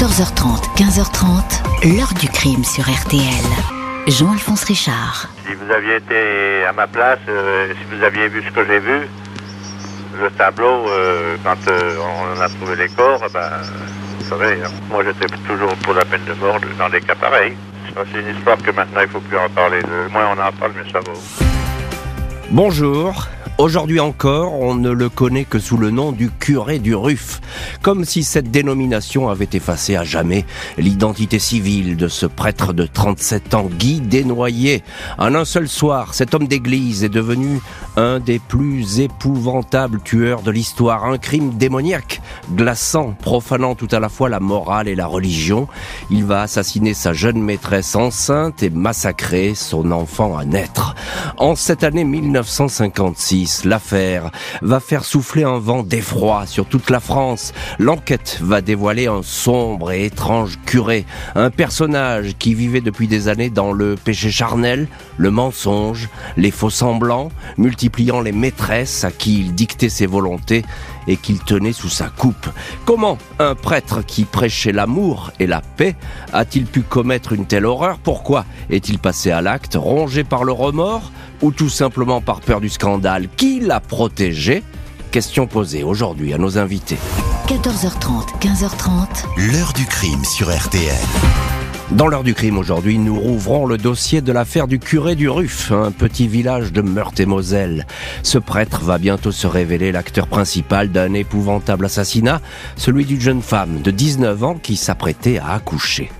14h30, 15h30, l'heure du crime sur RTL. Jean-Alphonse Richard. Si vous aviez été à ma place, euh, si vous aviez vu ce que j'ai vu, le tableau, euh, quand euh, on a trouvé les corps, ben, vous savez, hein, moi j'étais toujours pour la peine de mort dans des cas pareils. C'est une histoire que maintenant il faut plus en parler. Le moins on en parle, mieux ça vaut. Bonjour. Aujourd'hui encore, on ne le connaît que sous le nom du curé du Ruff, comme si cette dénomination avait effacé à jamais l'identité civile de ce prêtre de 37 ans, Guy Desnoyers. En un seul soir, cet homme d'église est devenu un des plus épouvantables tueurs de l'histoire, un crime démoniaque, glaçant, profanant tout à la fois la morale et la religion. Il va assassiner sa jeune maîtresse enceinte et massacrer son enfant à naître. En cette année 1956, l'affaire va faire souffler un vent d'effroi sur toute la France. L'enquête va dévoiler un sombre et étrange curé, un personnage qui vivait depuis des années dans le péché charnel, le mensonge, les faux semblants, multipliant les maîtresses à qui il dictait ses volontés et qu'il tenait sous sa coupe. Comment un prêtre qui prêchait l'amour et la paix a-t-il pu commettre une telle horreur? Pourquoi est-il passé à l'acte, rongé par le remords ou tout simplement par peur du scandale? Qui l'a protégé? Question posée aujourd'hui à nos invités. 14h30, 15h30, L'heure du crime sur RTL. Dans l'heure du crime aujourd'hui, nous rouvrons le dossier de l'affaire du curé du Ruff, un petit village de Meurthe-et-Moselle. Ce prêtre va bientôt se révéler l'acteur principal d'un épouvantable assassinat, celui d'une jeune femme de 19 ans qui s'apprêtait à accoucher.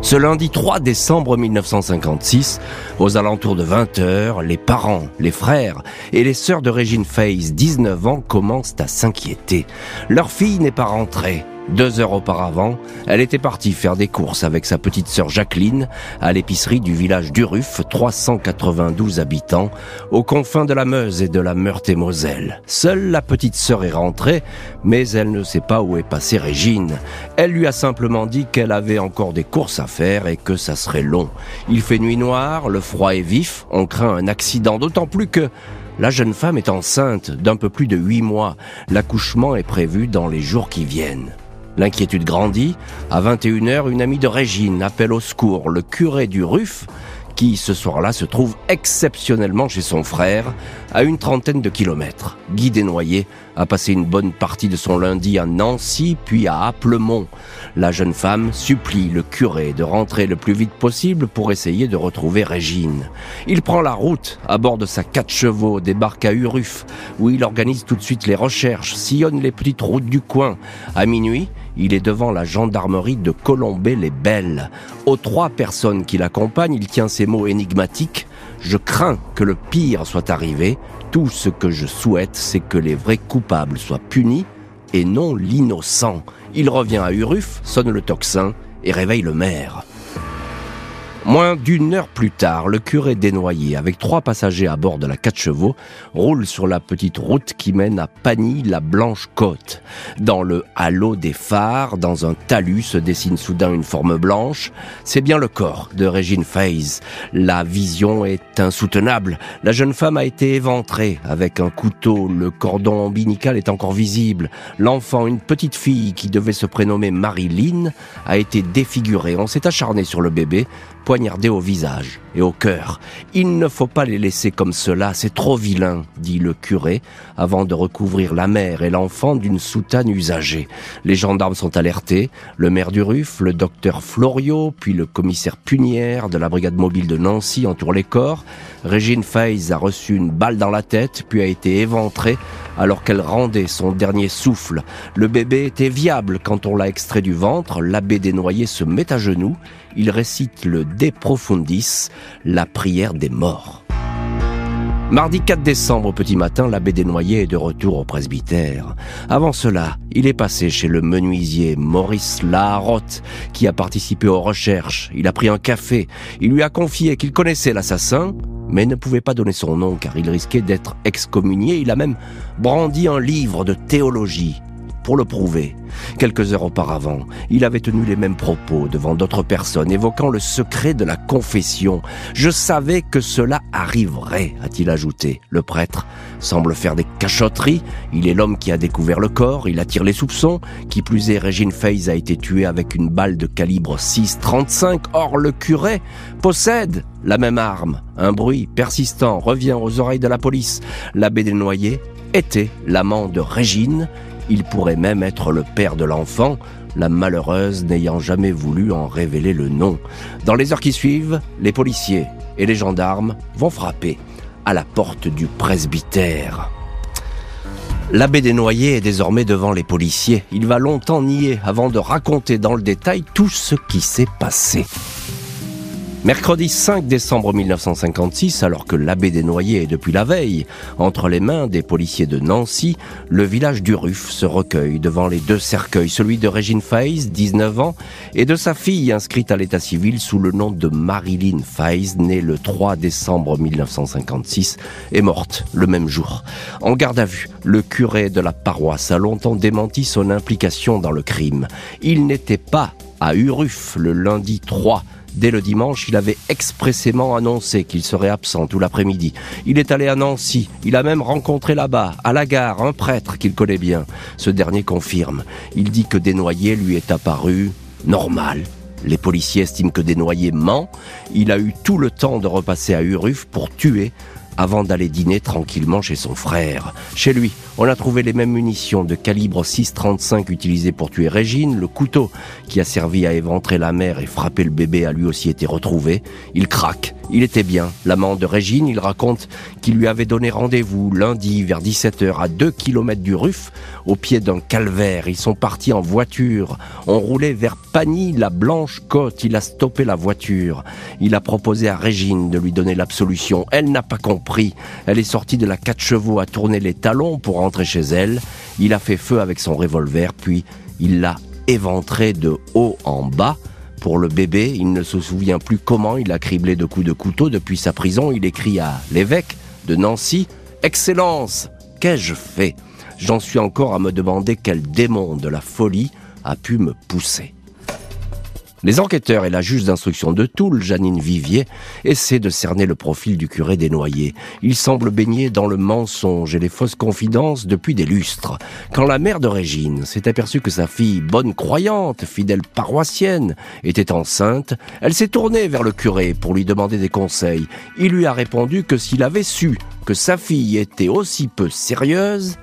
Ce lundi 3 décembre 1956, aux alentours de 20h, les parents, les frères et les sœurs de Régine Faze, 19 ans, commencent à s'inquiéter. Leur fille n'est pas rentrée. Deux heures auparavant, elle était partie faire des courses avec sa petite sœur Jacqueline à l'épicerie du village d'Uruf, 392 habitants, aux confins de la Meuse et de la Meurthe-et-Moselle. Seule la petite sœur est rentrée, mais elle ne sait pas où est passée Régine. Elle lui a simplement dit qu'elle avait encore des courses à faire et que ça serait long. Il fait nuit noire, le froid est vif, on craint un accident, d'autant plus que la jeune femme est enceinte d'un peu plus de huit mois. L'accouchement est prévu dans les jours qui viennent. L'inquiétude grandit. À 21h, une amie de Régine appelle au secours le curé du Ruff, qui ce soir-là se trouve exceptionnellement chez son frère, à une trentaine de kilomètres. Guy Desnoyers a passé une bonne partie de son lundi à Nancy, puis à Applemont. La jeune femme supplie le curé de rentrer le plus vite possible pour essayer de retrouver Régine. Il prend la route à bord de sa quatre chevaux, débarque à Uruf, où il organise tout de suite les recherches, sillonne les petites routes du coin. À minuit, il est devant la gendarmerie de Colombey-les-Belles. Aux trois personnes qui l'accompagnent, il tient ces mots énigmatiques. Je crains que le pire soit arrivé. Tout ce que je souhaite, c'est que les vrais coupables soient punis et non l'innocent. Il revient à Uruf, sonne le tocsin et réveille le maire. Moins d'une heure plus tard, le curé Desnoyers, avec trois passagers à bord de la quatre chevaux, roule sur la petite route qui mène à Pagny, la Blanche Côte. Dans le halo des phares, dans un talus, se dessine soudain une forme blanche. C'est bien le corps de Régine Faze. La vision est insoutenable. La jeune femme a été éventrée avec un couteau. Le cordon ombilical est encore visible. L'enfant, une petite fille qui devait se prénommer Marilyn, a été défiguré. On s'est acharné sur le bébé poignardé au visage et au cœur. Il ne faut pas les laisser comme cela, c'est trop vilain, dit le curé, avant de recouvrir la mère et l'enfant d'une soutane usagée. Les gendarmes sont alertés, le maire du Ruff, le docteur Florio, puis le commissaire Punière de la brigade mobile de Nancy entourent les corps. Régine Faze a reçu une balle dans la tête, puis a été éventrée alors qu'elle rendait son dernier souffle. Le bébé était viable quand on l'a extrait du ventre, l'abbé Desnoyers se met à genoux, il récite le De Profundis, la prière des morts. Mardi 4 décembre petit matin, l'abbé Desnoyers est de retour au presbytère. Avant cela, il est passé chez le menuisier Maurice Laharotte, qui a participé aux recherches. Il a pris un café. Il lui a confié qu'il connaissait l'assassin, mais ne pouvait pas donner son nom car il risquait d'être excommunié. Il a même brandi un livre de théologie. Pour le prouver. Quelques heures auparavant, il avait tenu les mêmes propos devant d'autres personnes, évoquant le secret de la confession. Je savais que cela arriverait, a-t-il ajouté. Le prêtre semble faire des cachotteries. Il est l'homme qui a découvert le corps, il attire les soupçons. Qui plus est, Régine Faze a été tuée avec une balle de calibre 6,35. Or, le curé possède la même arme. Un bruit persistant revient aux oreilles de la police. L'abbé Desnoyers était l'amant de Régine. Il pourrait même être le père de l'enfant, la malheureuse n'ayant jamais voulu en révéler le nom. Dans les heures qui suivent, les policiers et les gendarmes vont frapper à la porte du presbytère. L'abbé Desnoyers est désormais devant les policiers. Il va longtemps nier avant de raconter dans le détail tout ce qui s'est passé. Mercredi 5 décembre 1956, alors que l'abbé Desnoyers est depuis la veille entre les mains des policiers de Nancy, le village du Ruff se recueille devant les deux cercueils, celui de Régine Faïs, 19 ans, et de sa fille inscrite à l'état civil sous le nom de Marilyn Faïs, née le 3 décembre 1956 et morte le même jour. En garde à vue, le curé de la paroisse a longtemps démenti son implication dans le crime. Il n'était pas à Uruf le lundi 3 Dès le dimanche, il avait expressément annoncé qu'il serait absent tout l'après-midi. Il est allé à Nancy. Il a même rencontré là-bas, à la gare, un prêtre qu'il connaît bien. Ce dernier confirme. Il dit que Desnoyers lui est apparu normal. Les policiers estiment que Desnoyers ment. Il a eu tout le temps de repasser à Uruf pour tuer avant d'aller dîner tranquillement chez son frère. Chez lui, on a trouvé les mêmes munitions de calibre 6,35 utilisées pour tuer Régine. Le couteau qui a servi à éventrer la mère et frapper le bébé a lui aussi été retrouvé. Il craque. Il était bien. L'amant de Régine, il raconte qu'il lui avait donné rendez-vous lundi vers 17h à 2 km du Ruff, au pied d'un calvaire. Ils sont partis en voiture. On roulait vers Pagny, la blanche côte. Il a stoppé la voiture. Il a proposé à Régine de lui donner l'absolution. Elle n'a pas compris. Elle est sortie de la 4 chevaux à tourner les talons pour rentrer chez elle. Il a fait feu avec son revolver, puis il l'a éventré de haut en bas. Pour le bébé, il ne se souvient plus comment il a criblé de coups de couteau depuis sa prison. Il écrit à l'évêque de Nancy Excellence, qu'ai-je fait? J'en suis encore à me demander quel démon de la folie a pu me pousser. Les enquêteurs et la juge d'instruction de Toul, Janine Vivier, essaient de cerner le profil du curé des Noyers. Il semble baigner dans le mensonge et les fausses confidences depuis des lustres. Quand la mère de Régine s'est aperçue que sa fille, bonne croyante, fidèle paroissienne, était enceinte, elle s'est tournée vers le curé pour lui demander des conseils. Il lui a répondu que s'il avait su que sa fille était aussi peu sérieuse,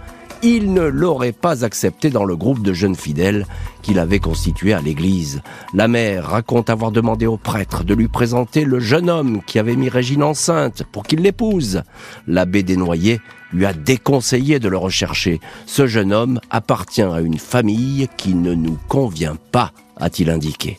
il ne l'aurait pas accepté dans le groupe de jeunes fidèles qu'il avait constitué à l'église. La mère raconte avoir demandé au prêtre de lui présenter le jeune homme qui avait mis Régine enceinte pour qu'il l'épouse. L'abbé Desnoyers lui a déconseillé de le rechercher. Ce jeune homme appartient à une famille qui ne nous convient pas, a-t-il indiqué.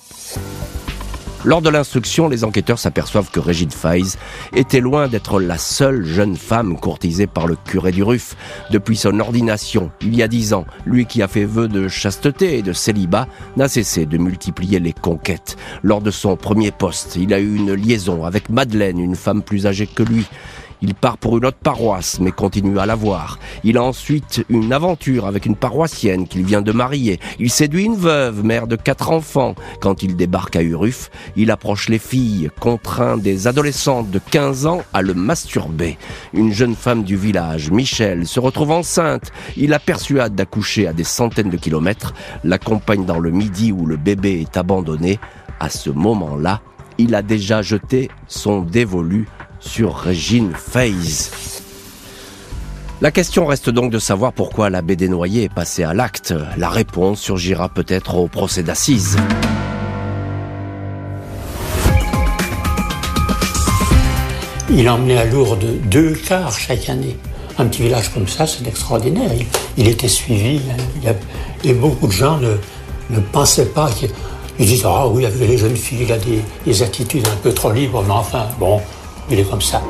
Lors de l'instruction, les enquêteurs s'aperçoivent que Régine Faiz était loin d'être la seule jeune femme courtisée par le curé du Ruff. Depuis son ordination, il y a dix ans, lui qui a fait vœu de chasteté et de célibat, n'a cessé de multiplier les conquêtes. Lors de son premier poste, il a eu une liaison avec Madeleine, une femme plus âgée que lui. Il part pour une autre paroisse, mais continue à la voir. Il a ensuite une aventure avec une paroissienne qu'il vient de marier. Il séduit une veuve, mère de quatre enfants. Quand il débarque à Uruf, il approche les filles, contraint des adolescentes de 15 ans à le masturber. Une jeune femme du village, Michel, se retrouve enceinte. Il la persuade d'accoucher à des centaines de kilomètres, l'accompagne dans le midi où le bébé est abandonné. À ce moment-là, il a déjà jeté son dévolu sur Régine Faze. La question reste donc de savoir pourquoi l'abbé Desnoyers est passé à l'acte. La réponse surgira peut-être au procès d'assises. Il emmenait à Lourdes deux quarts chaque année. Un petit village comme ça, c'est extraordinaire. Il, était suivi. et beaucoup de gens ne, pensaient pas Ils disent Ah oui, les jeunes filles, il a des, des attitudes un peu trop libres, mais enfin, bon, il est comme ça.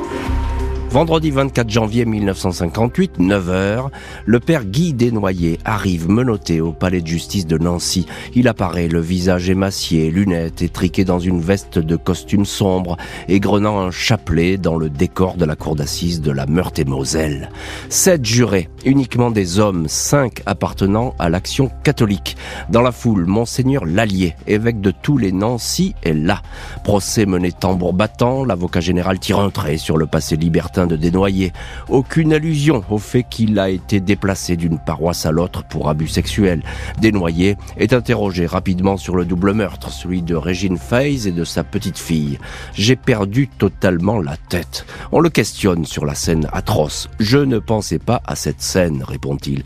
Vendredi 24 janvier 1958, 9h, le père Guy Desnoyers arrive menotté au palais de justice de Nancy. Il apparaît, le visage émacié, lunettes, étriqué dans une veste de costume sombre, égrenant un chapelet dans le décor de la cour d'assises de la Meurthe-et-Moselle. Sept jurés, uniquement des hommes, cinq appartenant à l'action catholique. Dans la foule, Monseigneur Lallier, évêque de tous les Nancy, est là. Procès mené tambour battant, l'avocat général tire un trait sur le passé libertin de Desnoyers. Aucune allusion au fait qu'il a été déplacé d'une paroisse à l'autre pour abus sexuels. Desnoyers est interrogé rapidement sur le double meurtre, celui de Régine Feiz et de sa petite fille. J'ai perdu totalement la tête. On le questionne sur la scène atroce. Je ne pensais pas à cette scène, répond-il.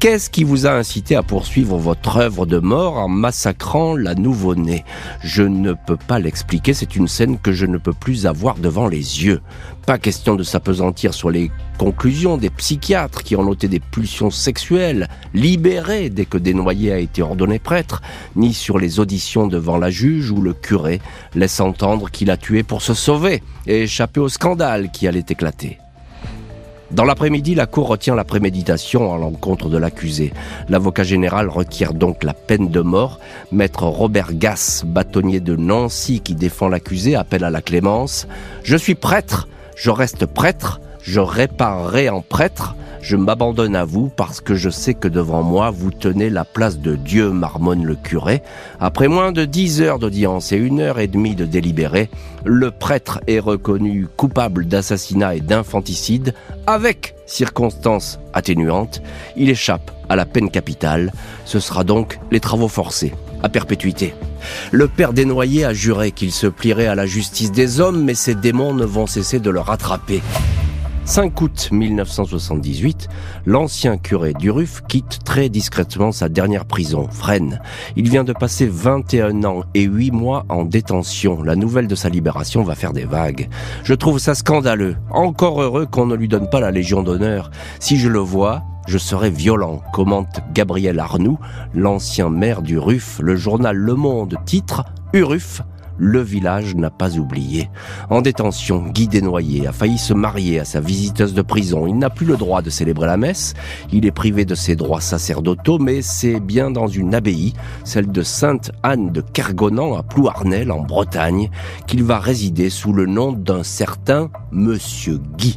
Qu'est-ce qui vous a incité à poursuivre votre œuvre de mort en massacrant la nouveau-née? Je ne peux pas l'expliquer, c'est une scène que je ne peux plus avoir devant les yeux. Pas question de s'apesantir sur les conclusions des psychiatres qui ont noté des pulsions sexuelles libérées dès que Desnoyers a été ordonné prêtre, ni sur les auditions devant la juge où le curé laisse entendre qu'il a tué pour se sauver et échapper au scandale qui allait éclater. Dans l'après-midi, la Cour retient la préméditation à l'encontre de l'accusé. L'avocat général requiert donc la peine de mort. Maître Robert Gass, bâtonnier de Nancy qui défend l'accusé, appelle à la clémence. Je suis prêtre, je reste prêtre, je réparerai en prêtre, je m'abandonne à vous parce que je sais que devant moi vous tenez la place de Dieu, marmonne le curé. Après moins de dix heures d'audience et une heure et demie de délibéré, le prêtre est reconnu coupable d'assassinat et d'infanticide avec circonstances atténuantes. Il échappe à la peine capitale. Ce sera donc les travaux forcés à perpétuité. Le père Desnoyers a juré qu'il se plierait à la justice des hommes, mais ces démons ne vont cesser de le rattraper. 5 août 1978, l'ancien curé d'Uruf quitte très discrètement sa dernière prison, Fresnes. Il vient de passer 21 ans et 8 mois en détention. La nouvelle de sa libération va faire des vagues. Je trouve ça scandaleux. Encore heureux qu'on ne lui donne pas la Légion d'honneur. Si je le vois, je serai violent, commente Gabriel Arnoux, l'ancien maire d'Uruf. Le journal Le Monde titre Uruf le village n'a pas oublié. En détention, Guy Desnoyers a failli se marier à sa visiteuse de prison. Il n'a plus le droit de célébrer la messe. Il est privé de ses droits sacerdotaux, mais c'est bien dans une abbaye, celle de Sainte Anne de Kergonan à Plouarnel, en Bretagne, qu'il va résider sous le nom d'un certain Monsieur Guy.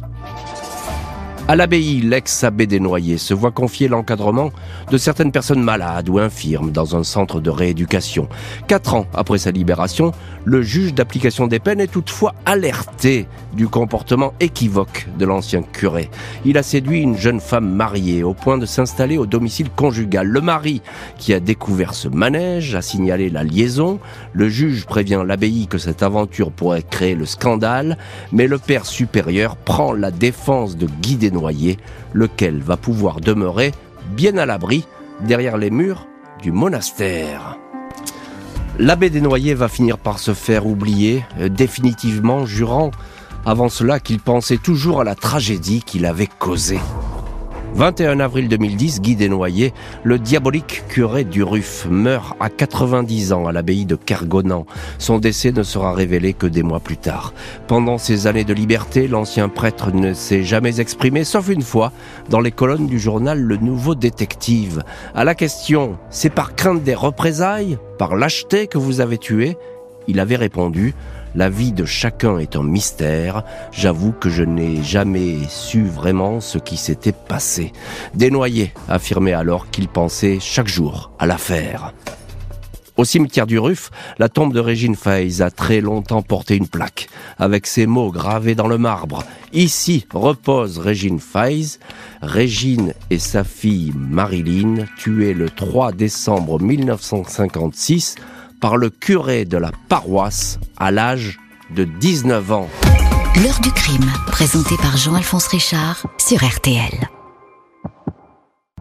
À l'abbaye, l'ex-abbé Desnoyers se voit confier l'encadrement de certaines personnes malades ou infirmes dans un centre de rééducation. Quatre ans après sa libération, le juge d'application des peines est toutefois alerté du comportement équivoque de l'ancien curé. Il a séduit une jeune femme mariée au point de s'installer au domicile conjugal. Le mari, qui a découvert ce manège, a signalé la liaison. Le juge prévient l'abbaye que cette aventure pourrait créer le scandale, mais le père supérieur prend la défense de Guy Lequel va pouvoir demeurer bien à l'abri derrière les murs du monastère. L'abbé Desnoyers va finir par se faire oublier euh, définitivement, jurant avant cela qu'il pensait toujours à la tragédie qu'il avait causée. 21 avril 2010, Guy Desnoyers, le diabolique curé du Ruf, meurt à 90 ans à l'abbaye de Kergonan. Son décès ne sera révélé que des mois plus tard. Pendant ces années de liberté, l'ancien prêtre ne s'est jamais exprimé, sauf une fois, dans les colonnes du journal Le Nouveau Détective. À la question, c'est par crainte des représailles, par lâcheté que vous avez tué Il avait répondu, la vie de chacun est un mystère. J'avoue que je n'ai jamais su vraiment ce qui s'était passé. Desnoyers affirmait alors qu'il pensait chaque jour à l'affaire. Au cimetière du Ruf, la tombe de Régine Feiz a très longtemps porté une plaque, avec ces mots gravés dans le marbre. Ici repose Régine Feiz, Régine et sa fille Marilyn, tuées le 3 décembre 1956 par le curé de la paroisse à l'âge de 19 ans. L'heure du crime, présenté par Jean-Alphonse Richard sur RTL.